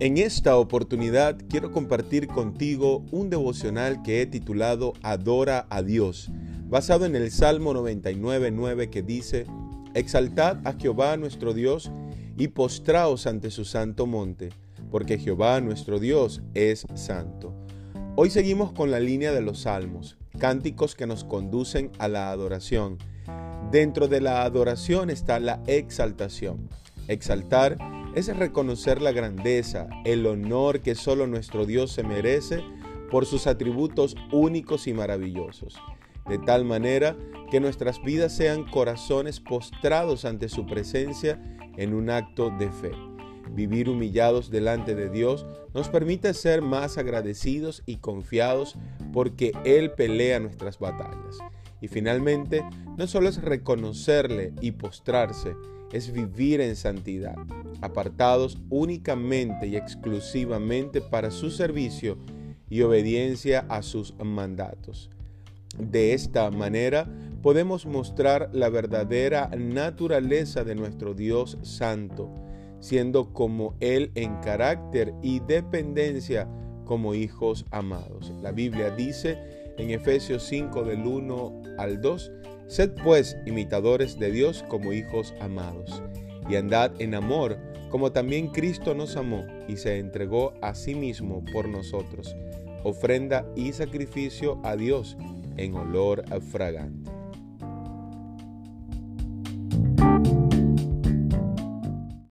En esta oportunidad quiero compartir contigo un devocional que he titulado Adora a Dios, basado en el Salmo 99.9 que dice, Exaltad a Jehová nuestro Dios y postraos ante su santo monte, porque Jehová nuestro Dios es santo. Hoy seguimos con la línea de los salmos, cánticos que nos conducen a la adoración. Dentro de la adoración está la exaltación. Exaltar es reconocer la grandeza, el honor que solo nuestro Dios se merece por sus atributos únicos y maravillosos, de tal manera que nuestras vidas sean corazones postrados ante su presencia en un acto de fe. Vivir humillados delante de Dios nos permite ser más agradecidos y confiados porque Él pelea nuestras batallas. Y finalmente, no solo es reconocerle y postrarse, es vivir en santidad, apartados únicamente y exclusivamente para su servicio y obediencia a sus mandatos. De esta manera podemos mostrar la verdadera naturaleza de nuestro Dios Santo, siendo como Él en carácter y dependencia como hijos amados. La Biblia dice en Efesios 5 del 1 al 2, Sed pues imitadores de Dios como hijos amados, y andad en amor, como también Cristo nos amó y se entregó a sí mismo por nosotros, ofrenda y sacrificio a Dios en olor fragante.